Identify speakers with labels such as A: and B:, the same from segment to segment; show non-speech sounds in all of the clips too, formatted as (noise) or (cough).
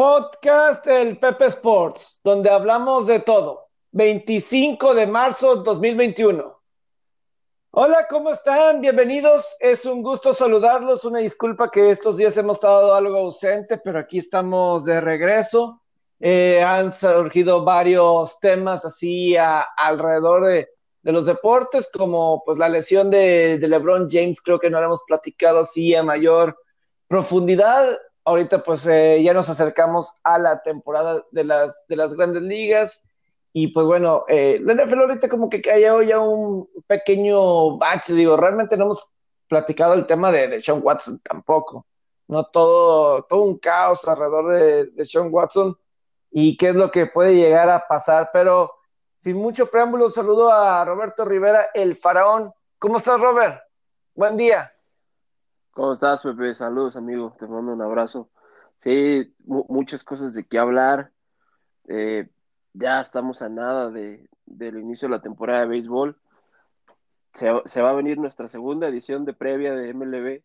A: Podcast del Pepe Sports, donde hablamos de todo. 25 de marzo 2021. Hola, ¿cómo están? Bienvenidos. Es un gusto saludarlos. Una disculpa que estos días hemos estado algo ausente, pero aquí estamos de regreso. Eh, han surgido varios temas así alrededor de, los deportes, como pues la lesión de, de LeBron James, creo que no lo hemos platicado así a mayor profundidad ahorita pues eh, ya nos acercamos a la temporada de las, de las grandes ligas y pues bueno, eh, la NFL ahorita como que cayó ya un pequeño bache, digo, realmente no hemos platicado el tema de, Sean Watson tampoco, no todo, todo un caos alrededor de, de Sean Watson y qué es lo que puede llegar a pasar, pero sin mucho preámbulo, saludo a Roberto Rivera, el faraón. ¿Cómo estás, Robert? Buen día.
B: ¿Cómo estás, Pepe? Saludos, amigo. Te mando un abrazo. Sí, muchas cosas de qué hablar. Eh, ya estamos a nada de, del inicio de la temporada de béisbol. Se, va a venir nuestra segunda edición de previa de MLB.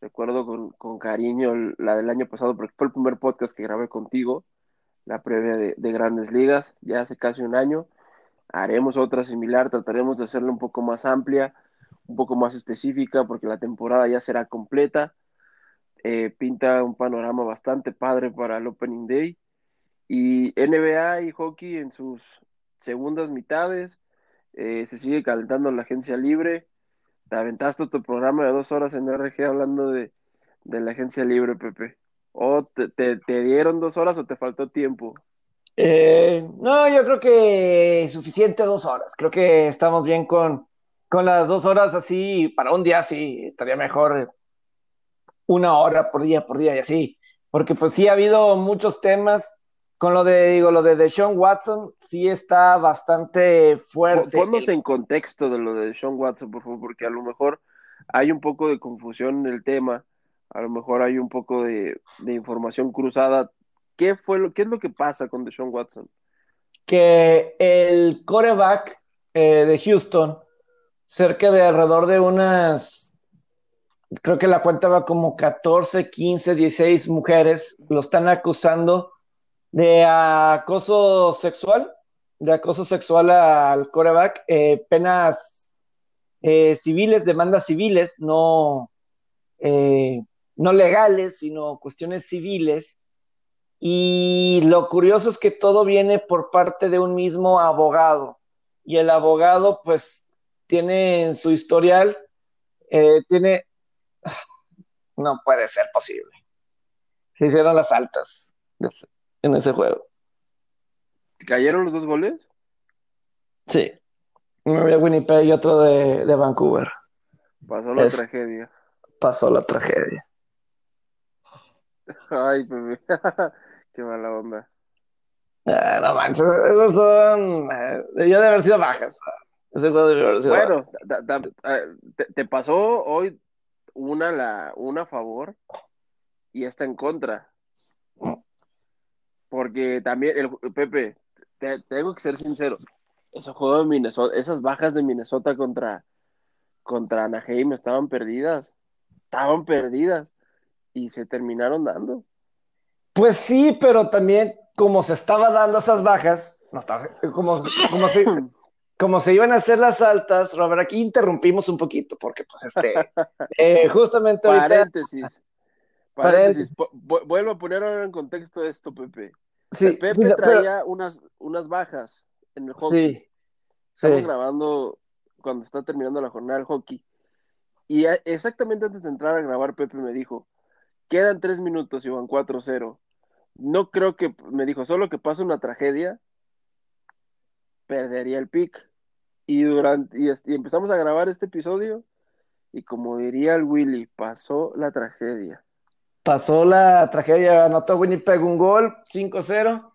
B: Recuerdo con, cariño la del año pasado, porque fue el primer podcast que grabé contigo, la previa de Grandes Ligas, ya hace casi un año. Haremos otra similar, trataremos de hacerla un poco más amplia un poco más específica porque la temporada ya será completa. Eh, pinta un panorama bastante padre para el Opening Day. Y NBA y hockey en sus segundas mitades. Eh, se sigue calentando la agencia libre. Te aventaste tu programa de dos horas en RG hablando de, la agencia libre, Pepe. ¿O te, te, dieron dos horas o te faltó tiempo?
A: Eh, no, yo creo que suficiente dos horas. Creo que estamos bien con, con las dos horas así, para un día sí, estaría mejor una hora por día, por día y así. Porque pues sí ha habido muchos temas. Con lo de, digo, lo de Deshaun Watson, sí está bastante fuerte.
B: Ponnos en contexto de lo de Deshaun Watson, por favor, porque a lo mejor hay un poco de confusión en el tema, a lo mejor hay un poco de, información cruzada. ¿Qué fue lo, qué es lo que pasa con Deshaun Watson?
A: Que el coreback eh, de Houston cerca de alrededor de unas, creo que la cuenta va como 14, 15, 16 mujeres, lo están acusando de acoso sexual, de acoso sexual al coreback, eh, penas eh, civiles, demandas civiles, no, eh, no legales, sino cuestiones civiles. Y lo curioso es que todo viene por parte de un mismo abogado. Y el abogado, pues, tiene en su historial, eh, tiene, (sighs) no puede ser posible. Se hicieron las altas en ese juego.
B: ¿Cayeron los dos goles?
A: Sí. Uno de Winnipeg y otro de, Vancouver.
B: Pasó la tragedia.
A: Pasó la tragedia. (laughs)
B: Ay, bebé. (laughs) Qué mala onda.
A: Ah, no manches, esos son. Eh, yo de haber sido bajas.
B: Bueno, te, pasó hoy una, la, una a favor y esta en contra. Porque también, el, Pepe, tengo que ser sincero, ese juego de Minnesota, esas bajas de Minnesota contra, contra Anaheim estaban perdidas. Estaban perdidas y se terminaron dando.
A: Pues sí, pero también como se estaba dando esas bajas, no estaba, como, como si, (laughs) como se iban a hacer las altas, Robert, aquí interrumpimos un poquito, porque pues este, (laughs) eh, justamente
B: ahorita... Paréntesis. Paréntesis. Vuelvo a poner ahora en contexto esto, Pepe. Sí, Pepe traía unas, unas bajas en el hockey. Sí, Estamos grabando cuando está terminando la jornada del hockey. Y exactamente antes de entrar a grabar, Pepe me dijo, quedan tres minutos y van 4-0. No creo que, me dijo, solo que pase una tragedia perdería el pick. Y durante y, empezamos a grabar este episodio y como diría el Willy, pasó la tragedia.
A: Pasó la tragedia, anotó Winnipeg un gol, 5-0,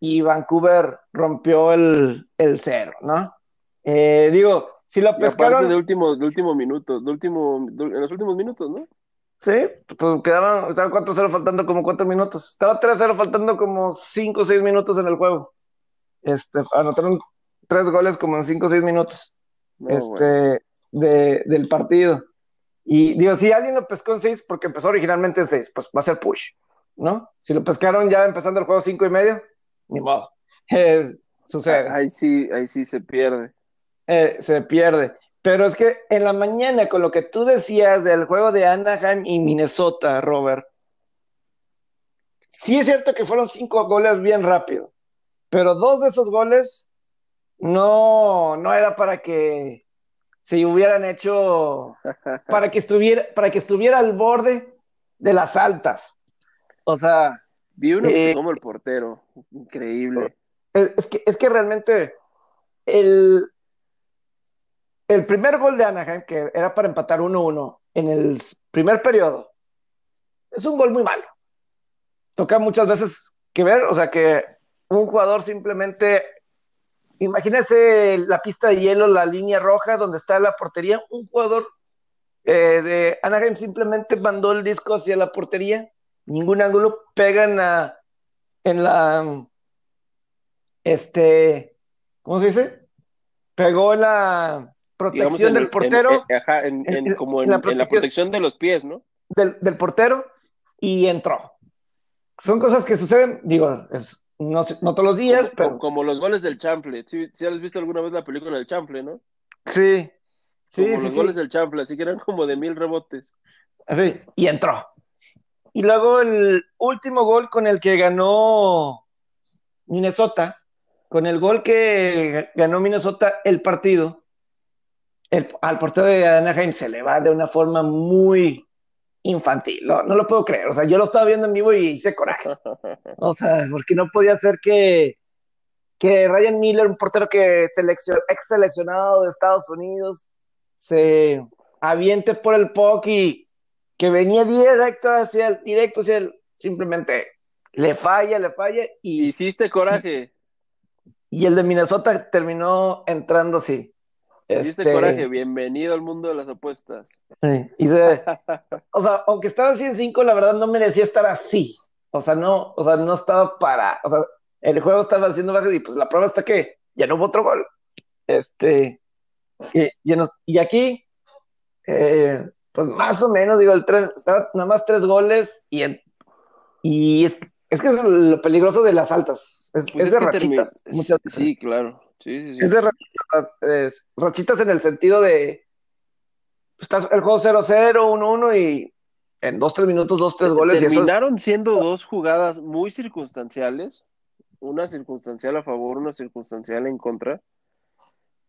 A: y Vancouver rompió el, el cero, ¿no? Eh, digo, si lo pescaron...
B: de último, de último minuto, de último, en los últimos minutos, ¿no?
A: Sí, pues quedaban, estaban 4-0 faltando como 4 minutos. Estaba 3-0 faltando como 5 o 6 minutos en el juego. Este, anotaron tres goles como en cinco o seis minutos este, de, del partido. Y digo, si alguien lo pescó en seis, porque empezó originalmente en seis, pues va a ser push. ¿no? Si lo pescaron ya empezando el juego cinco y medio, ni modo. (laughs) Eh, sucede.
B: Ahí sí, ahí sí se pierde.
A: Eh, se pierde. Pero es que en la mañana, con lo que tú decías del juego de Anaheim y Minnesota, Robert, sí es cierto que fueron cinco goles bien rápido, pero dos de esos goles no, no era para que se hubieran hecho, para que estuviera, para que estuviera al borde de las altas. O sea.
B: Vi uno que como el portero. Increíble.
A: Es, que, es que realmente el, el primer gol de Anaheim, que era para empatar 1-1 en el primer periodo, es un gol muy malo. Toca muchas veces que ver, o sea, que un jugador simplemente, imagínese la pista de hielo, la línea roja donde está la portería, un jugador eh, de Anaheim simplemente mandó el disco hacia la portería, ningún ángulo, pegan a, en la, este, ¿cómo se dice? Pegó en la, protección del portero.
B: En, como en, la protección de los pies, ¿no?
A: Del, portero y entró. Son cosas que suceden, digo, es, no, no todos los días, pero.
B: Como, los goles del Chample. Si ¿Sí, has visto alguna vez la película del Chample, ¿no?
A: Sí. Sí,
B: como los goles del Chample, así que eran como de mil rebotes.
A: Así, y entró. Y luego el último gol con el que ganó Minnesota, con el gol que ganó Minnesota el partido, al portero de Anaheim se le va de una forma muy infantil, no, lo puedo creer, o sea, yo lo estaba viendo en vivo y hice coraje, o sea, porque no podía ser que, que Ryan Miller, un portero que seleccion, ex seleccionado de Estados Unidos, se aviente por el POC y que venía directo hacia el, directo hacia el, simplemente le falla, le falla y...
B: Hiciste coraje.
A: Y el de Minnesota terminó entrando así.
B: Este... coraje, bienvenido al mundo de las apuestas. (laughs)
A: o sea, aunque estaba así en 5, la verdad no merecía estar así. O sea, no, o sea, no estaba para, o sea, el juego estaba haciendo bajas y pues la prueba está que ya no hubo otro gol. Este, y, y aquí, eh, pues más o menos, digo, el 3, estaba nada más tres goles y, y es, es, que es lo peligroso de las altas, es, pues de rachitas.
B: Sí, claro. Sí,
A: Es de rachitas, en el sentido de. Estás el juego 0-0, 1-1 y en 2-3 minutos, 2-3 goles.
B: Terminaron siendo dos jugadas muy circunstanciales. Una circunstancial a favor, una circunstancial en contra.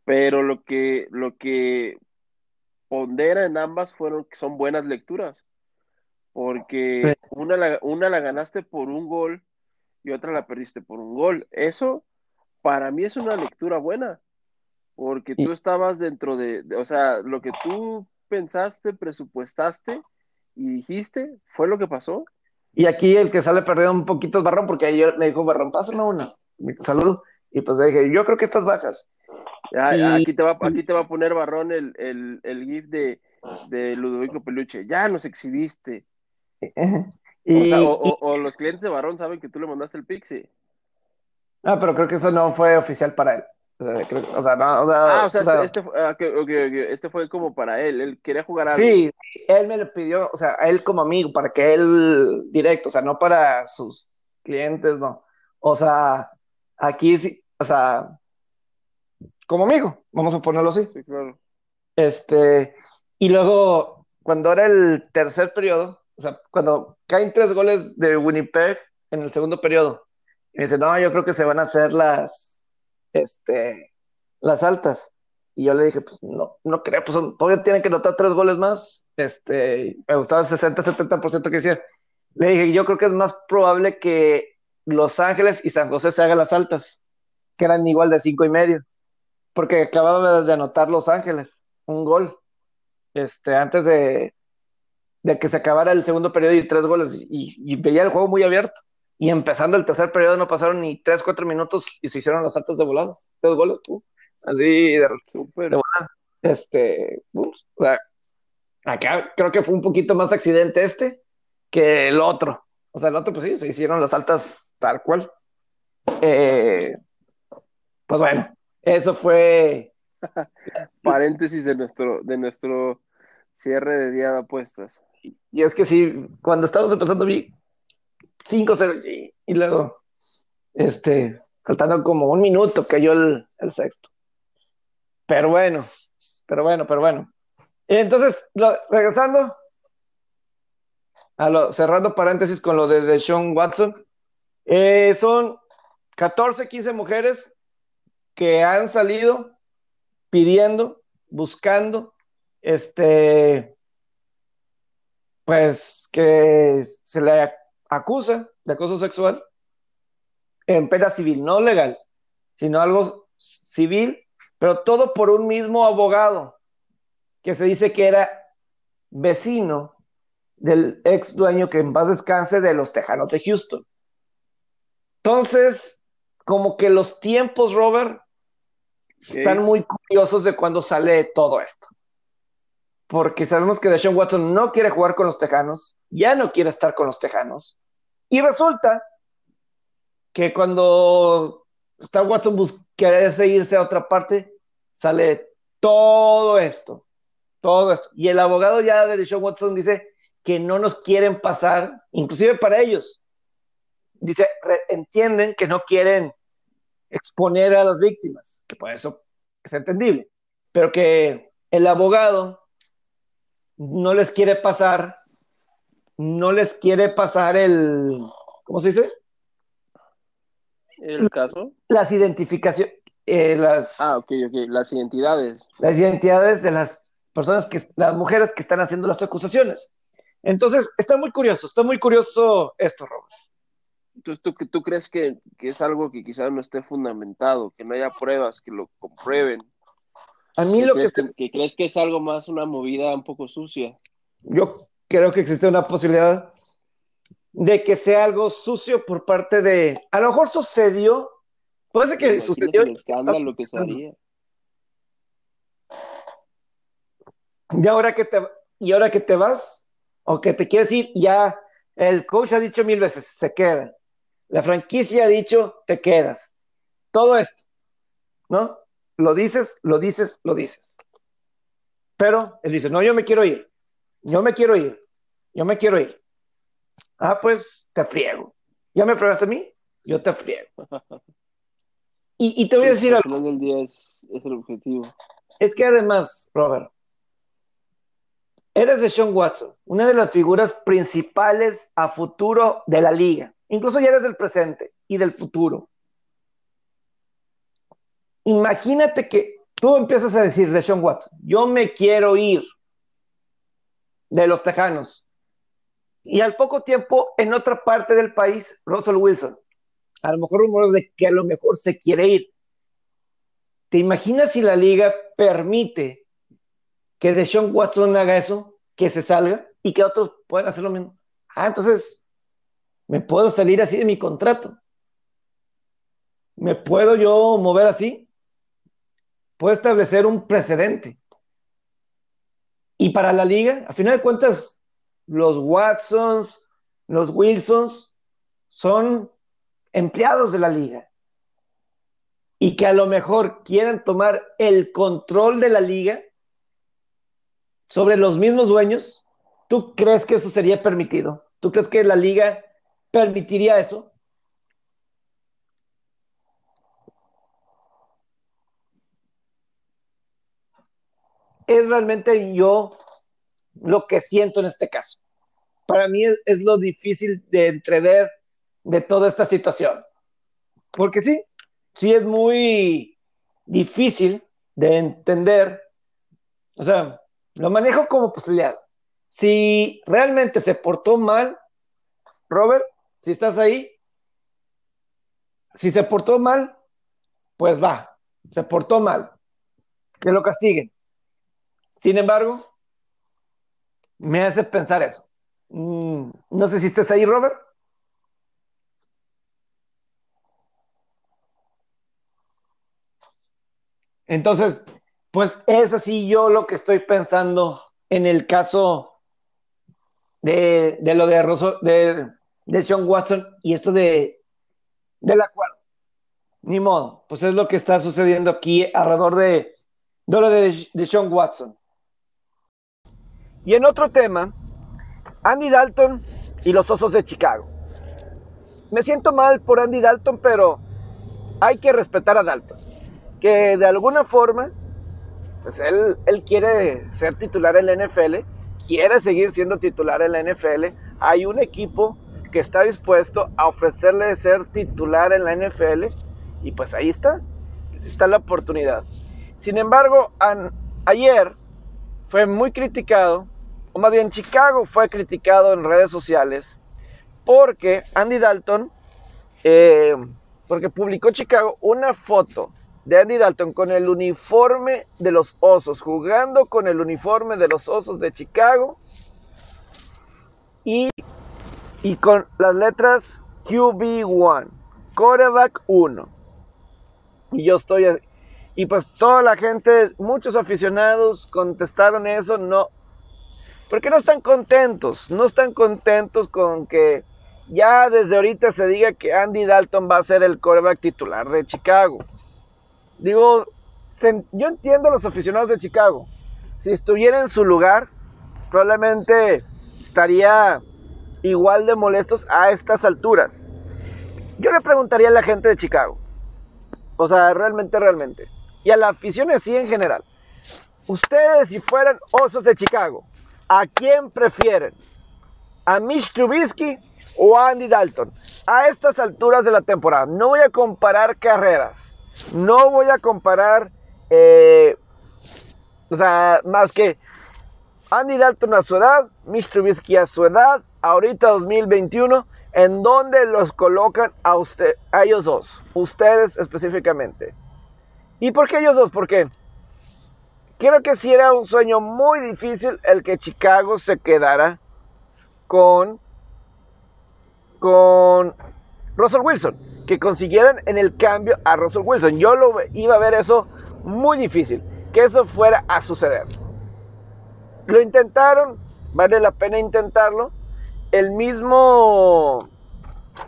B: Pero lo que, lo que pondera en ambas fueron que son buenas lecturas. Porque una, la, una la ganaste por un gol y otra la perdiste por un gol. Eso para mí es una lectura buena, porque tú estabas dentro de, o sea, lo que tú pensaste, presupuestaste y dijiste, fue lo que pasó.
A: Y aquí el que sale perdiendo un poquito es Barrón, porque ayer me dijo, Barrón, pásame una. Salud. Y pues le dije, yo creo que estas bajas.
B: Aquí, te va, aquí te va a poner Barrón el, el, GIF de, de Ludovico Peluche. Ya nos exhibiste. (laughs) o, los clientes de Barrón saben que tú le mandaste el pixie.
A: Ah, pero creo que eso no fue oficial para él. O sea, o sea, no, o
B: sea, ah, o sea, este, ah, este, fue como para él, él quería jugar algo.
A: Sí, él me lo pidió, o sea, a él como amigo, para que él directo, o sea, no para sus clientes, no. O sea, aquí sí, o sea, como amigo, vamos a ponerlo así.
B: Sí, claro.
A: Este, y luego, cuando era el tercer periodo, o sea, cuando caen tres goles de Winnipeg en el segundo periodo, y dice, no, yo creo que se van a hacer las, este, las altas. Y yo le dije, pues no, no creo, pues todavía tienen que notar tres goles más. Este, me gustaba el 60-70% que hiciera. Le dije, yo creo que es más probable que Los Ángeles y San José se hagan las altas, que eran igual de cinco y medio. Porque acababa de anotar Los Ángeles, un gol. Este, antes de, de que se acabara el segundo periodo y tres goles. y veía el juego muy abierto. Y empezando el tercer periodo no pasaron ni 3, 4 minutos y se hicieron las altas de volado. Tres goles, así de, Super. de volada. Este, acá creo que fue un poquito más accidente este que el otro. O sea, el otro, pues sí, se hicieron las altas tal cual. Eh, pues bueno, eso fue. (laughs)
B: Paréntesis de nuestro, de nuestro cierre de día de apuestas.
A: Y es que sí, cuando estábamos empezando vi 5-0 y luego, este, faltando como un minuto cayó el, el sexto. Pero bueno, pero bueno, pero bueno. Entonces, regresando, a lo, cerrando paréntesis con lo de, de Sean Watson, eh, son 14, 15 mujeres que han salido pidiendo, buscando, este, pues que se le acusa de acoso sexual en pena civil, no legal, sino algo civil, pero todo por un mismo abogado que se dice que era vecino del ex dueño que en paz descanse de los Tejanos de Houston. Entonces, como que los tiempos, Robert, están muy curiosos de cuando sale todo esto. Porque sabemos que Deshaun Watson no quiere jugar con los Tejanos, ya no quiere estar con los Tejanos. Y resulta que cuando está Watson quererse irse a otra parte, sale todo esto, todo esto. Y el abogado ya de Deshaun Watson dice que no nos quieren pasar, inclusive para ellos. Dice, entienden que no quieren exponer a las víctimas, que por eso es entendible, pero que el abogado no les quiere pasar, no les quiere pasar el, ¿cómo se dice?
B: ¿El caso?
A: Las identificaciones, eh, las...
B: Ah, ok, ok, las identidades.
A: Las identidades de las personas que, las mujeres que están haciendo las acusaciones. Entonces, está muy curioso, está muy curioso esto, Robert.
B: Entonces, ¿tú, tú crees que, es algo que quizás no esté fundamentado, que no haya pruebas que lo comprueben?
A: A mí lo
B: crees
A: que...
B: que... crees que es algo más una movida un poco sucia?
A: Yo creo que existe una posibilidad de que sea algo sucio por parte de... A lo mejor sucedió, puede ser que sucedió...
B: El escándalo que salía.
A: Y ahora que te, y ahora que te vas, o que te quieres ir, ya el coach ha dicho mil veces, se queda. La franquicia ha dicho, te quedas. Todo esto, ¿no? Lo dices, lo dices, lo dices. Pero él dice, no, yo me quiero ir. Yo me quiero ir. Yo me quiero ir. Ah, pues te friego. ¿Ya me fregaste a mí? Yo te friego. Y, te voy a decir
B: algo. Al final del día es, es el objetivo.
A: Es que además, Robert, Eres de Sean Watson, una de las figuras principales a futuro de la liga. Incluso ya eres del presente y del futuro. Imagínate que tú empiezas a decir de Sean Watson, yo me quiero ir de los Tejanos. Y al poco tiempo, en otra parte del país, Russell Wilson. A lo mejor rumores de que a lo mejor se quiere ir. ¿Te imaginas si la liga permite que Deshaun Watson haga eso, que se salga y que otros puedan hacer lo mismo. Ah, entonces me puedo salir así de mi contrato. ¿Me puedo yo mover así? Puedo establecer un precedente. Y para la liga, a final de cuentas, los Watsons, los Wilsons son empleados de la liga. Y que a lo mejor quieran tomar el control de la liga sobre los mismos dueños, ¿tú crees que eso sería permitido? ¿Tú crees que la liga permitiría eso? Es realmente yo lo que siento en este caso. Para mí es, lo difícil de entrever de toda esta situación. Porque sí, sí es muy difícil de entender. O sea, lo manejo como posibilidad. Si realmente se portó mal, Robert, si estás ahí, si se portó mal, pues va, se portó mal, que lo castiguen. Sin embargo, me hace pensar eso. Mm, no sé si estás ahí, Robert. Entonces, pues es así yo lo que estoy pensando en el caso de, lo de, Rosso, de, de, Sean Watson y esto de del acuerdo. Ni modo, pues es lo que está sucediendo aquí alrededor de, de lo de, de Sean Watson. Y en otro tema, Andy Dalton y los Osos de Chicago. me siento mal por Andy Dalton, pero hay que respetar a Dalton. Que de alguna forma, pues él, él quiere ser titular en la NFL, quiere seguir siendo titular en la NFL. Hay un equipo que está dispuesto a ofrecerle ser titular en la NFL y pues ahí está, está la oportunidad. Sin embargo, ayer fue muy criticado, o más bien Chicago fue criticado en redes sociales porque Andy Dalton, eh, porque publicó Chicago una foto de Andy Dalton con el uniforme de los Osos, jugando con el uniforme de los Osos de Chicago y, y con las letras QB1, quarterback 1. Y yo estoy y pues toda la gente, muchos aficionados contestaron eso, no, porque no están contentos, no están contentos con que ya desde ahorita se diga que Andy Dalton va a ser el coreback titular de Chicago. Digo, yo entiendo a los aficionados de Chicago. Si estuviera en su lugar, probablemente estaría igual de molestos a estas alturas. Yo le preguntaría a la gente de Chicago. O sea, realmente, realmente. Y a la afición así en general. Ustedes si fueran osos de Chicago, ¿a quién prefieren? ¿A Mitch Trubisky o Andy Dalton. A estas alturas de la temporada, no voy a comparar carreras, no voy a comparar, eh, o sea, más que Andy Dalton a su edad, Mitch Trubisky a su edad, ahorita 2021, en donde los colocan a, usted, a ellos dos, ustedes específicamente. ¿Y por qué ellos dos? Porque creo que si era un sueño muy difícil el que Chicago se quedara con con Russell Wilson, que consiguieran en el cambio a Russell Wilson. Yo lo iba a ver eso muy difícil, que eso fuera a suceder. Lo intentaron, vale la pena intentarlo. El mismo,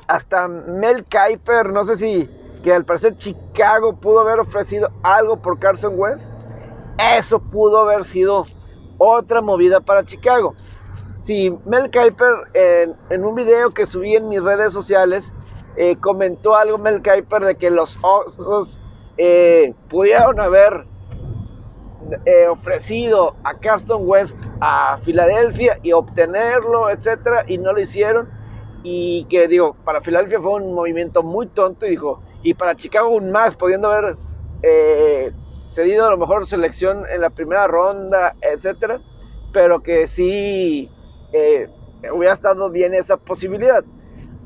A: hasta Mel Kiper, no sé si, que al parecer Chicago pudo haber ofrecido algo por Carson Wentz. Eso pudo haber sido otra movida para Chicago. Si Mel Kiper en, un video que subí en mis redes sociales eh, comentó algo Mel Kiper de que los Osos eh, pudieron haber eh, ofrecido a Carson West a Filadelfia y obtenerlo, etcétera, y no lo hicieron. Y que digo, para Filadelfia fue un movimiento muy tonto y dijo, y para Chicago aún más, pudiendo haber cedido a lo mejor selección en la primera ronda, etcétera, pero que sí eh, hubiera estado bien esa posibilidad.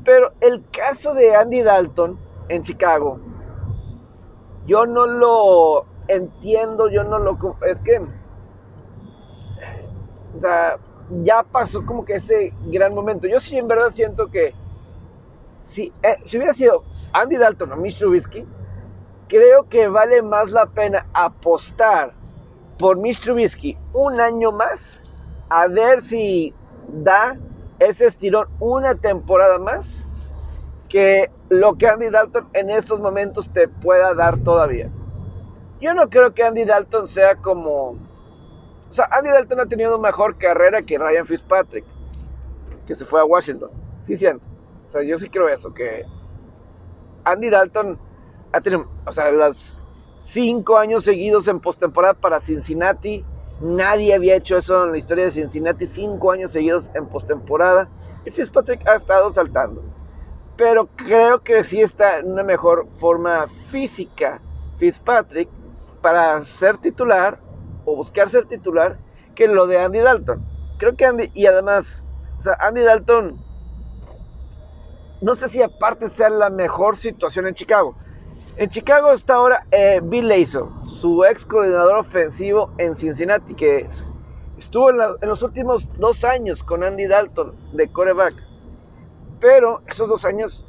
A: Pero el caso de Andy Dalton en Chicago, yo no lo entiendo, yo no lo... Es que... O sea, ya pasó como que ese gran momento. Yo sí en verdad siento que si, eh, si hubiera sido Andy Dalton o Mitch Trubisky, creo que vale más la pena apostar por Mitch Trubisky un año más a ver si da ese estirón una temporada más que lo que Andy Dalton en estos momentos te pueda dar todavía. Yo no creo que Andy Dalton sea como... O sea, Andy Dalton ha tenido mejor carrera que Ryan Fitzpatrick, que se fue a Washington. Sí siento. O sea, yo sí creo eso, que Andy Dalton ha tenido, o sea, los cinco años seguidos en postemporada para Cincinnati Nadie había hecho eso en la historia de Cincinnati, cinco años seguidos en postemporada. Y Fitzpatrick ha estado saltando. Pero creo que sí está en una mejor forma física Fitzpatrick para ser titular o buscar ser titular que lo de Andy Dalton. Creo que Andy, y además, o sea, Andy Dalton, no sé si aparte sea la mejor situación en Chicago. En Chicago está ahora eh, Bill Lazor, su ex coordinador ofensivo en Cincinnati, que estuvo en, los últimos dos años con Andy Dalton de coreback. Pero esos dos años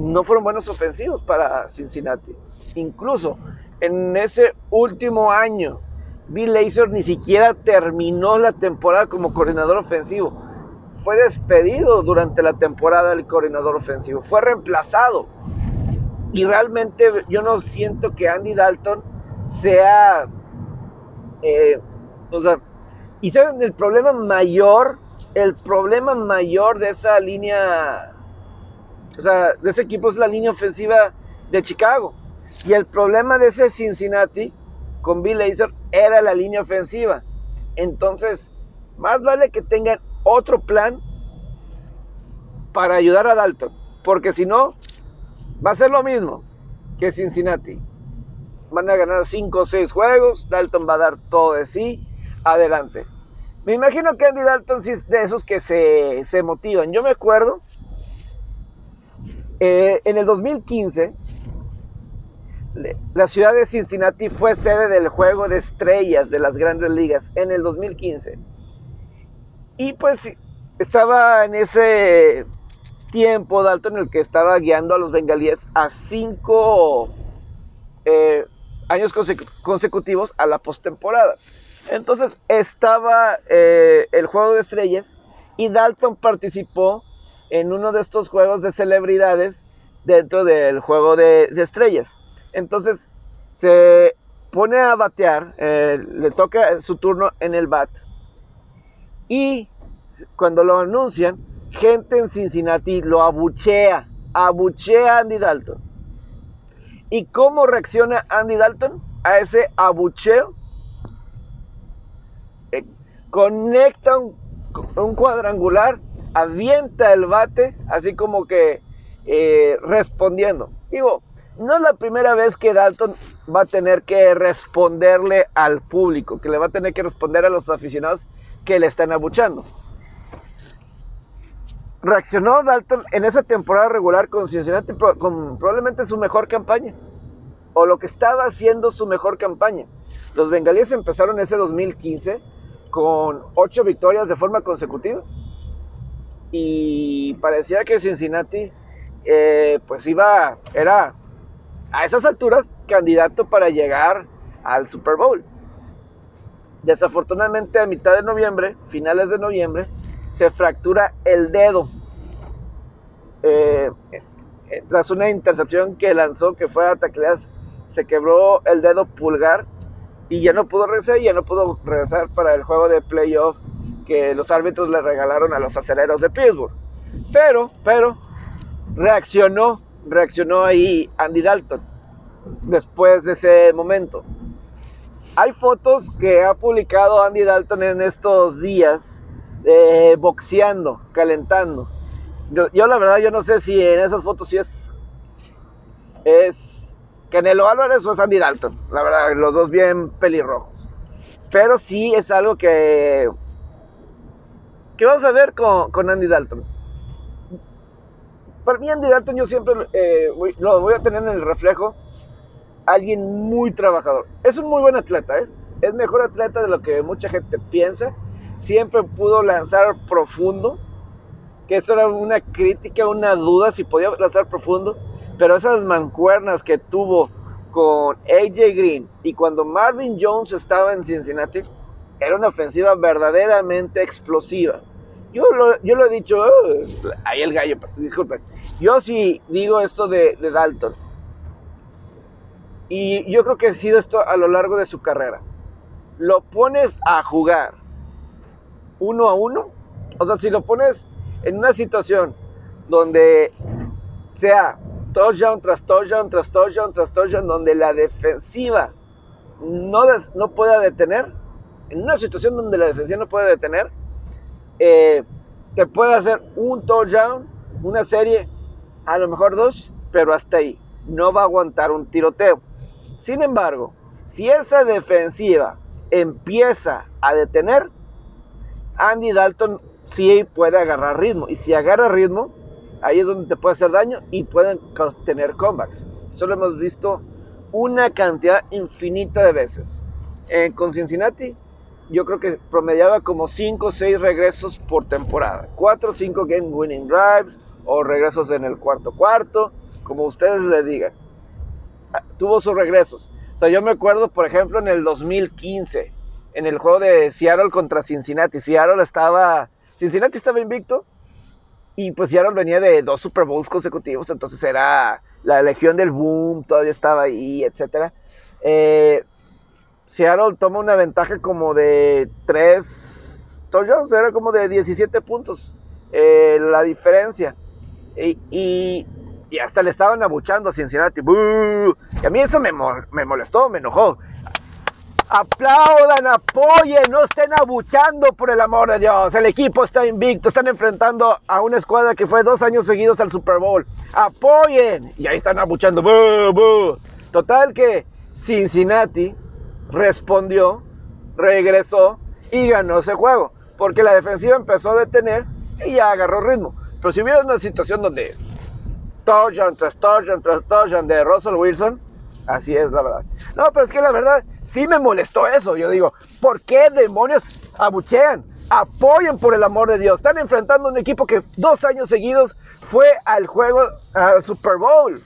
A: no fueron buenos ofensivos para Cincinnati. Incluso en ese último año, Bill Lazor ni siquiera terminó la temporada como coordinador ofensivo. Fue despedido durante la temporada del coordinador ofensivo. Fue reemplazado y realmente yo no siento que Andy Dalton sea... Eh, o sea, y saben, el problema mayor, el problema mayor de esa línea O sea, de ese equipo es la línea ofensiva de Chicago. Y el problema de ese Cincinnati con Bill Lazor era la línea ofensiva. Entonces, más vale que tengan otro plan para ayudar a Dalton. Porque si no, va a ser lo mismo que Cincinnati. Van a ganar 5 o 6 juegos. Dalton va a dar todo de sí. Adelante. Me imagino que Andy Dalton sí es de esos que se, se motivan. Yo me acuerdo, eh, en el 2015, la ciudad de Cincinnati fue sede del juego de estrellas de las grandes ligas en el 2015. Y pues estaba en ese tiempo Dalton el que estaba guiando a los bengalíes a cinco eh, años consecutivos a la postemporada. Entonces estaba eh, el juego de estrellas y Dalton participó en uno de estos juegos de celebridades dentro del juego de, estrellas. Entonces se pone a batear, eh, le toca su turno en el bat y cuando lo anuncian, gente en Cincinnati lo abuchea, abuchea a Andy Dalton. ¿Y cómo reacciona Andy Dalton a ese abucheo? Eh, conecta un, cuadrangular, avienta el bate, así como que eh, respondiendo. Digo, no es la primera vez que Dalton va a tener que responderle al público, que le va a tener que responder a los aficionados que le están abuchando reaccionó Dalton en esa temporada regular con Cincinnati probablemente su mejor campaña. O lo que estaba haciendo su mejor campaña. Los bengalíes empezaron ese 2015 con ocho victorias de forma consecutiva. Y parecía que Cincinnati eh, pues iba, era a esas alturas candidato para llegar al Super Bowl. Desafortunadamente a mitad de noviembre, finales de noviembre, se fractura el dedo. Eh, eh, tras una intercepción que lanzó, que fue a tacleas, se quebró el dedo pulgar y ya no pudo regresar, ya no pudo regresar para el juego de playoff que los árbitros le regalaron a los aceleros de Pittsburgh. Pero, pero, reaccionó, reaccionó ahí Andy Dalton después de ese momento. Hay fotos que ha publicado Andy Dalton en estos días eh, boxeando, calentando. Yo, la verdad, yo no sé si en esas fotos sí es, es Canelo Álvarez o es Andy Dalton. La verdad, los dos bien pelirrojos. Pero sí es algo que, que vamos a ver con, Andy Dalton. Para mí Andy Dalton yo siempre eh, lo voy a tener en el reflejo. Alguien muy trabajador. Es un muy buen atleta, ¿eh? Es mejor atleta de lo que mucha gente piensa siempre pudo lanzar profundo, que eso era una crítica, una duda si podía lanzar profundo, pero esas mancuernas que tuvo con AJ Green y cuando Marvin Jones estaba en Cincinnati, era una ofensiva verdaderamente explosiva. Yo lo, yo lo he dicho, ahí el gallo, disculpen. Yo sí digo esto de Dalton. Y yo creo que ha sido esto a lo largo de su carrera. Lo pones a jugar uno a uno. O sea, si lo pones en una situación donde sea touchdown tras touchdown tras touchdown tras touchdown, donde la defensiva no, no pueda detener, en una situación donde la defensiva no puede detener, eh, te puede hacer un touchdown, una serie, a lo mejor dos, pero hasta ahí. No va a aguantar un tiroteo. Sin embargo, si esa defensiva empieza a detener, Andy Dalton sí puede agarrar ritmo. Y si agarra ritmo, ahí es donde te puede hacer daño y pueden tener comebacks. Eso lo hemos visto una cantidad infinita de veces. con Cincinnati, yo creo que promediaba como 5 o 6 regresos por temporada. 4 o 5 game winning drives o regresos en el cuarto cuarto, como ustedes le digan. Ah, tuvo sus regresos. O sea, yo me acuerdo, por ejemplo, en el 2015, en el juego de Seattle contra Cincinnati. Seattle estaba, Cincinnati estaba invicto y pues Seattle venía de dos Super Bowls consecutivos, entonces era la legión del boom, todavía estaba ahí, etc. Eh, Seattle toma una ventaja como de 3 touchdowns, era como de 17 puntos eh, la diferencia. Y, hasta le estaban abuchando a Cincinnati. Y a mí eso me, me molestó, me enojó. Aplaudan, apoyen, no estén abuchando por el amor de Dios. El equipo está invicto, están enfrentando a una escuadra que fue dos años seguidos al Super Bowl. Apoyen. Y ahí están abuchando. Total que Cincinnati respondió, regresó y ganó ese juego. Porque la defensiva empezó a detener y ya agarró ritmo. Pero si hubiera una situación donde touchdown tras touchdown tras touchdown de Russell Wilson, así es la verdad. No, pero es que la verdad sí me molestó eso. Yo digo, ¿por qué demonios abuchean? Apoyen por el amor de Dios. Están enfrentando un equipo que dos años seguidos fue al juego, al Super Bowl.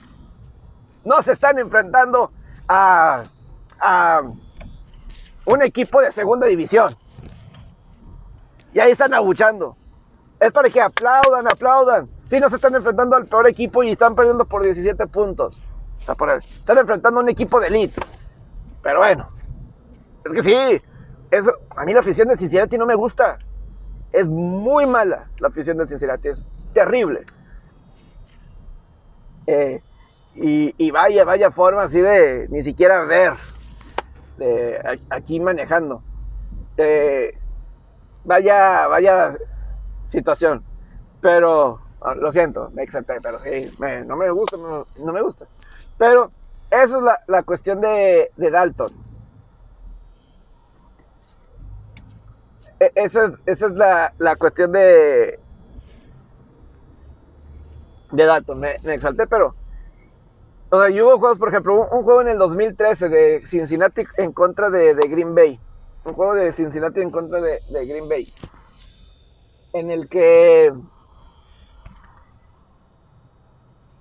A: No se están enfrentando a, a un equipo de segunda división. Y ahí están abuchando. Es para que aplaudan, aplaudan. Si no se están enfrentando al peor equipo y están perdiendo por 17 puntos. Están enfrentando a un equipo de elite. Pero bueno, es que sí, eso, a mí la afición de Cincinnati no me gusta. Es muy mala la afición de Cincinnati, es terrible. Eh, y, vaya, vaya forma así de ni siquiera ver de, aquí manejando. Eh, vaya, vaya situación. Pero, ah, lo siento, me exalté, pero sí, no me gusta, no, no me gusta. Pero esa es la, cuestión de, Dalton. E, esa es, la, cuestión de, de Dalton. Me, exalté, pero. O sea, hubo juegos, por ejemplo, un, juego en el 2013 de Cincinnati en contra de, Green Bay. Un juego de Cincinnati en contra de, de Green Bay. En el que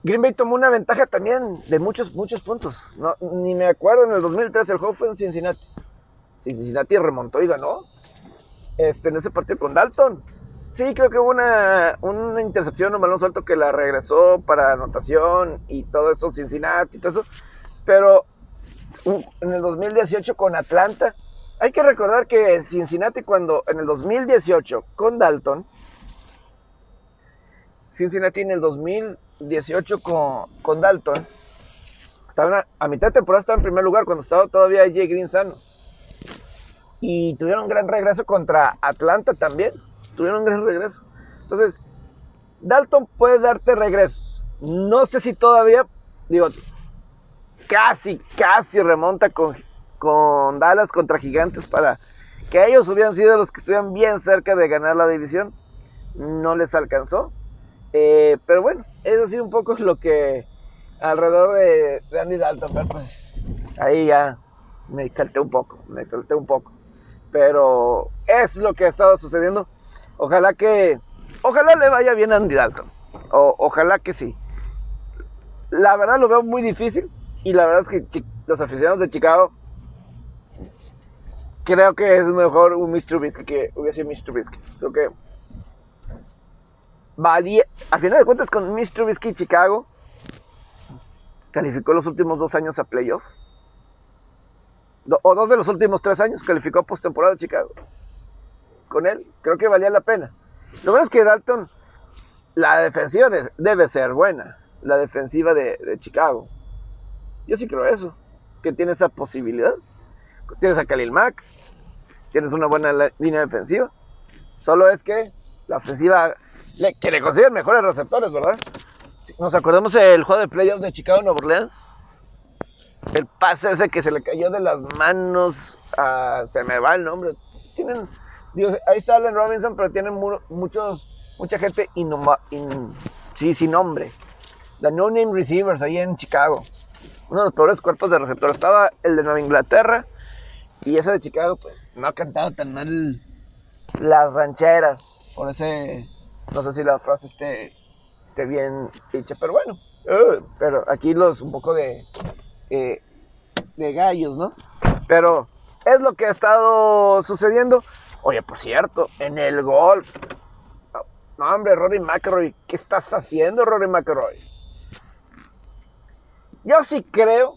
A: Green Bay tomó una ventaja también de muchos, muchos puntos. No, ni me acuerdo, en el 2003 el juego fue en Cincinnati. Cincinnati remontó y ganó. Este, en ese partido con Dalton. Sí, creo que hubo una, una intercepción, un balón suelto que la regresó para anotación y todo eso, Cincinnati y todo eso. Pero en el 2018 con Atlanta, hay que recordar que Cincinnati cuando en el 2018 con Dalton, Cincinnati en el 2018 con, con Dalton, estaban a, mitad de temporada estaba en primer lugar cuando estaba todavía Jay Green sano. Y tuvieron un gran regreso contra Atlanta también. Tuvieron un gran regreso. Entonces, Dalton puede darte regreso. No sé si todavía, digo, casi, casi remonta con, con Dallas contra Gigantes para que ellos hubieran sido los que estuvieran bien cerca de ganar la división. No les alcanzó. Eh, pero bueno, eso sí un poco es lo que alrededor de, Andy Dalton, pero pues ahí ya me exalté un poco, me exalté un poco. Pero es lo que ha estado sucediendo. Ojalá que, ojalá le vaya bien a Andy Dalton. O, ojalá que sí. La verdad lo veo muy difícil y la verdad es que los aficionados de Chicago creo que es mejor un Mr. Trubisky que hubiese Mr. Trubisky. Creo que valía, al final de cuentas con Mr. Trubisky Chicago, calificó los últimos dos años a playoff. O dos de los últimos tres años calificó a postemporada Chicago. Con él, creo que valía la pena. Lo bueno es que Dalton, la defensiva debe ser buena. La defensiva de, de, Chicago. Yo sí creo eso. Que tiene esa posibilidad. Tienes a Khalil Mack. Tienes una buena línea defensiva. Solo es que la ofensiva que le consiguen mejores receptores, ¿verdad? Nos acordamos el juego de playoffs de Chicago Nueva Orleans. El pase ese que se le cayó de las manos. se me va el nombre. Tienen. ahí está Allen Robinson, pero tienen muchos, mucha gente sí, sin nombre. The No Name Receivers ahí en Chicago. Uno de los peores cuerpos de receptores. Estaba el de Nueva Inglaterra. Y ese de Chicago, pues no ha cantado tan mal las rancheras. Por ese no sé si la frase esté, bien dicha, pero bueno. Uh, pero aquí los un poco de, eh, de gallos, ¿no? Pero es lo que ha estado sucediendo. Oye, por cierto, en el golf. No, hombre, Rory McIlroy, ¿qué estás haciendo, Rory McIlroy? Yo sí creo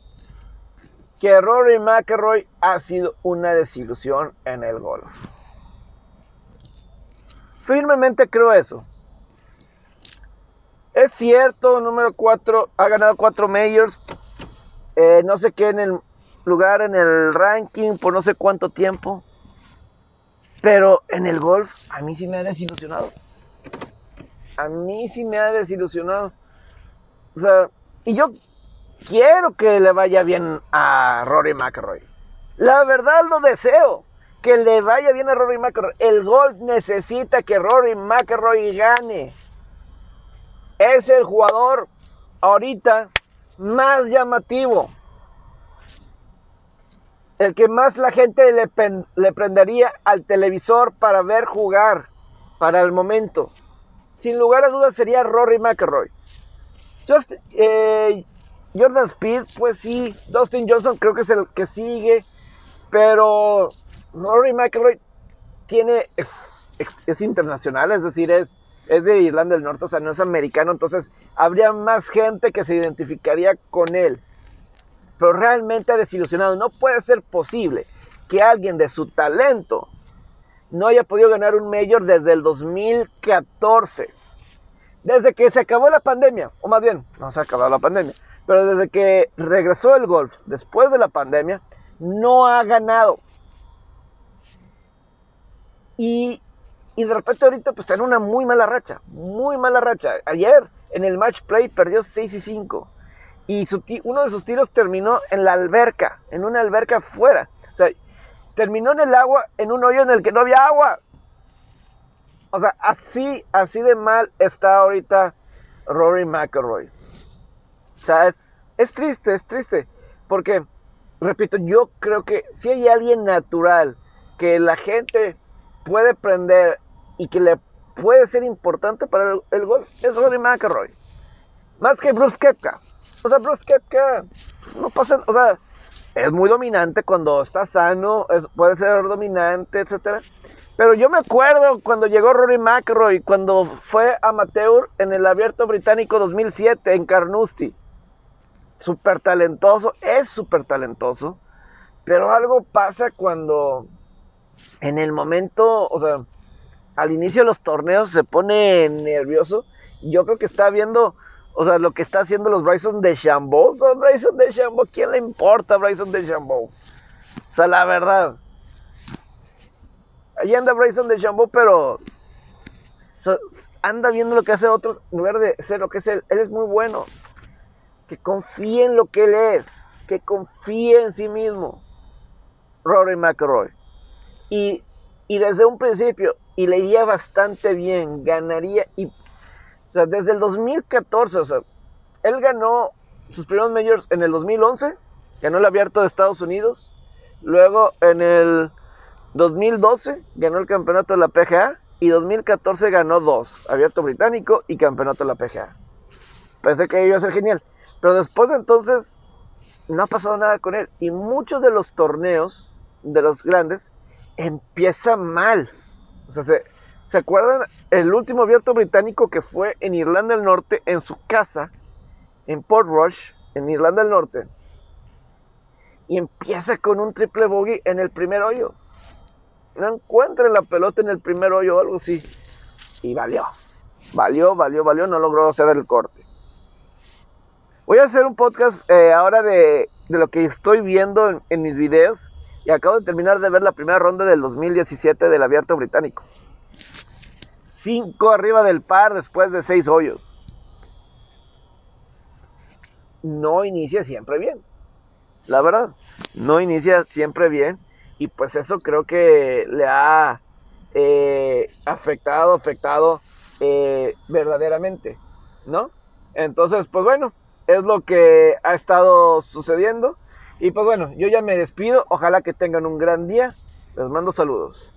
A: que Rory McIlroy ha sido una desilusión en el golf. Firmemente creo eso. es cierto, número 4, ha ganado 4 majors. Eh, no sé qué en el lugar en el ranking por no sé cuánto tiempo. Pero en el golf a mí sí me ha desilusionado. A mí sí me ha desilusionado. O sea, y yo quiero que le vaya bien a Rory McIlroy. La verdad lo deseo. Que le vaya bien a Rory McIlroy. El golf necesita que Rory McIlroy gane. Es el jugador ahorita más llamativo el que más la gente le, prendería al televisor para ver jugar para el momento. Sin lugar a dudas sería Rory McIlroy. Eh, Jordan Speed, pues sí. Dustin Johnson creo que es el que sigue. Pero Rory McIlroy tiene, es, es, internacional, es decir, es, es de Irlanda del Norte, o sea, no es americano. Entonces habría más gente que se identificaría con él pero realmente desilusionado. No puede ser posible que alguien de su talento no haya podido ganar un mayor desde el 2014. Desde que se acabó la pandemia, o más bien, no se ha acabado la pandemia, pero desde que regresó el golf después de la pandemia, no ha ganado. Y, y de repente ahorita pues está en una muy mala racha, muy mala racha. Ayer en el match play perdió 6 y 5 y uno de sus tiros terminó en la alberca, en una alberca afuera. O sea, terminó en el agua, en un hoyo en el que no había agua. O sea, así, así de mal está ahorita Rory McIlroy. O sea, es, es triste, es triste. Porque, repito, yo creo que si hay alguien natural que la gente puede prender y que le puede ser importante para el, el gol, es Rory McIlroy. Más que Bruce Kepka. O sea, Bruce Kepka no pasa, o sea, es muy dominante cuando está sano, puede ser dominante, etcétera. Pero yo me acuerdo cuando llegó Rory McIlroy, cuando fue amateur en el Abierto Británico 2007 en Carnoustie. Súper talentoso, es súper talentoso. Pero algo pasa cuando en el momento, o sea, al inicio de los torneos se pone nervioso. Yo creo que está viendo o sea, lo que está haciendo los Bryson de Chambeau. Bryson de Chambeau, ¿quién le importa Bryson de Chambeau? O sea, la verdad. Ahí anda Bryson de Chambeau, pero anda viendo lo que hace otros en lugar de ser lo que es él. Él es muy bueno. Que confíe en lo que él es. Que confíe en sí mismo. Rory McIlroy. Y, y desde un principio, y le iría bastante bien, ganaría o sea, desde el 2014, o sea, él ganó sus primeros majors en el 2011, ganó el abierto de Estados Unidos. Luego en el 2012 ganó el campeonato de la PGA y 2014 ganó dos, abierto británico y campeonato de la PGA. Pensé que iba a ser genial, pero después de entonces no ha pasado nada con él y muchos de los torneos de los grandes empiezan mal. O sea, se, ¿Se acuerdan el último abierto británico que fue en Irlanda del Norte, en su casa, en Port Rush, en Irlanda del Norte? Y empieza con un triple bogey en el primer hoyo. No encuentra la pelota en el primer hoyo o algo así. Y valió. Valió, valió, valió. No logró hacer el corte. Voy a hacer un podcast eh, ahora de, lo que estoy viendo en, mis videos. Y acabo de terminar de ver la primera ronda del 2017 del abierto británico. 5 arriba del par después de 6 hoyos. No inicia siempre bien. La verdad, no inicia siempre bien. Y pues eso creo que le ha eh, afectado, afectado eh, verdaderamente. ¿No? Entonces, pues bueno, es lo que ha estado sucediendo. Y pues bueno, yo ya me despido. Ojalá que tengan un gran día. Les mando saludos.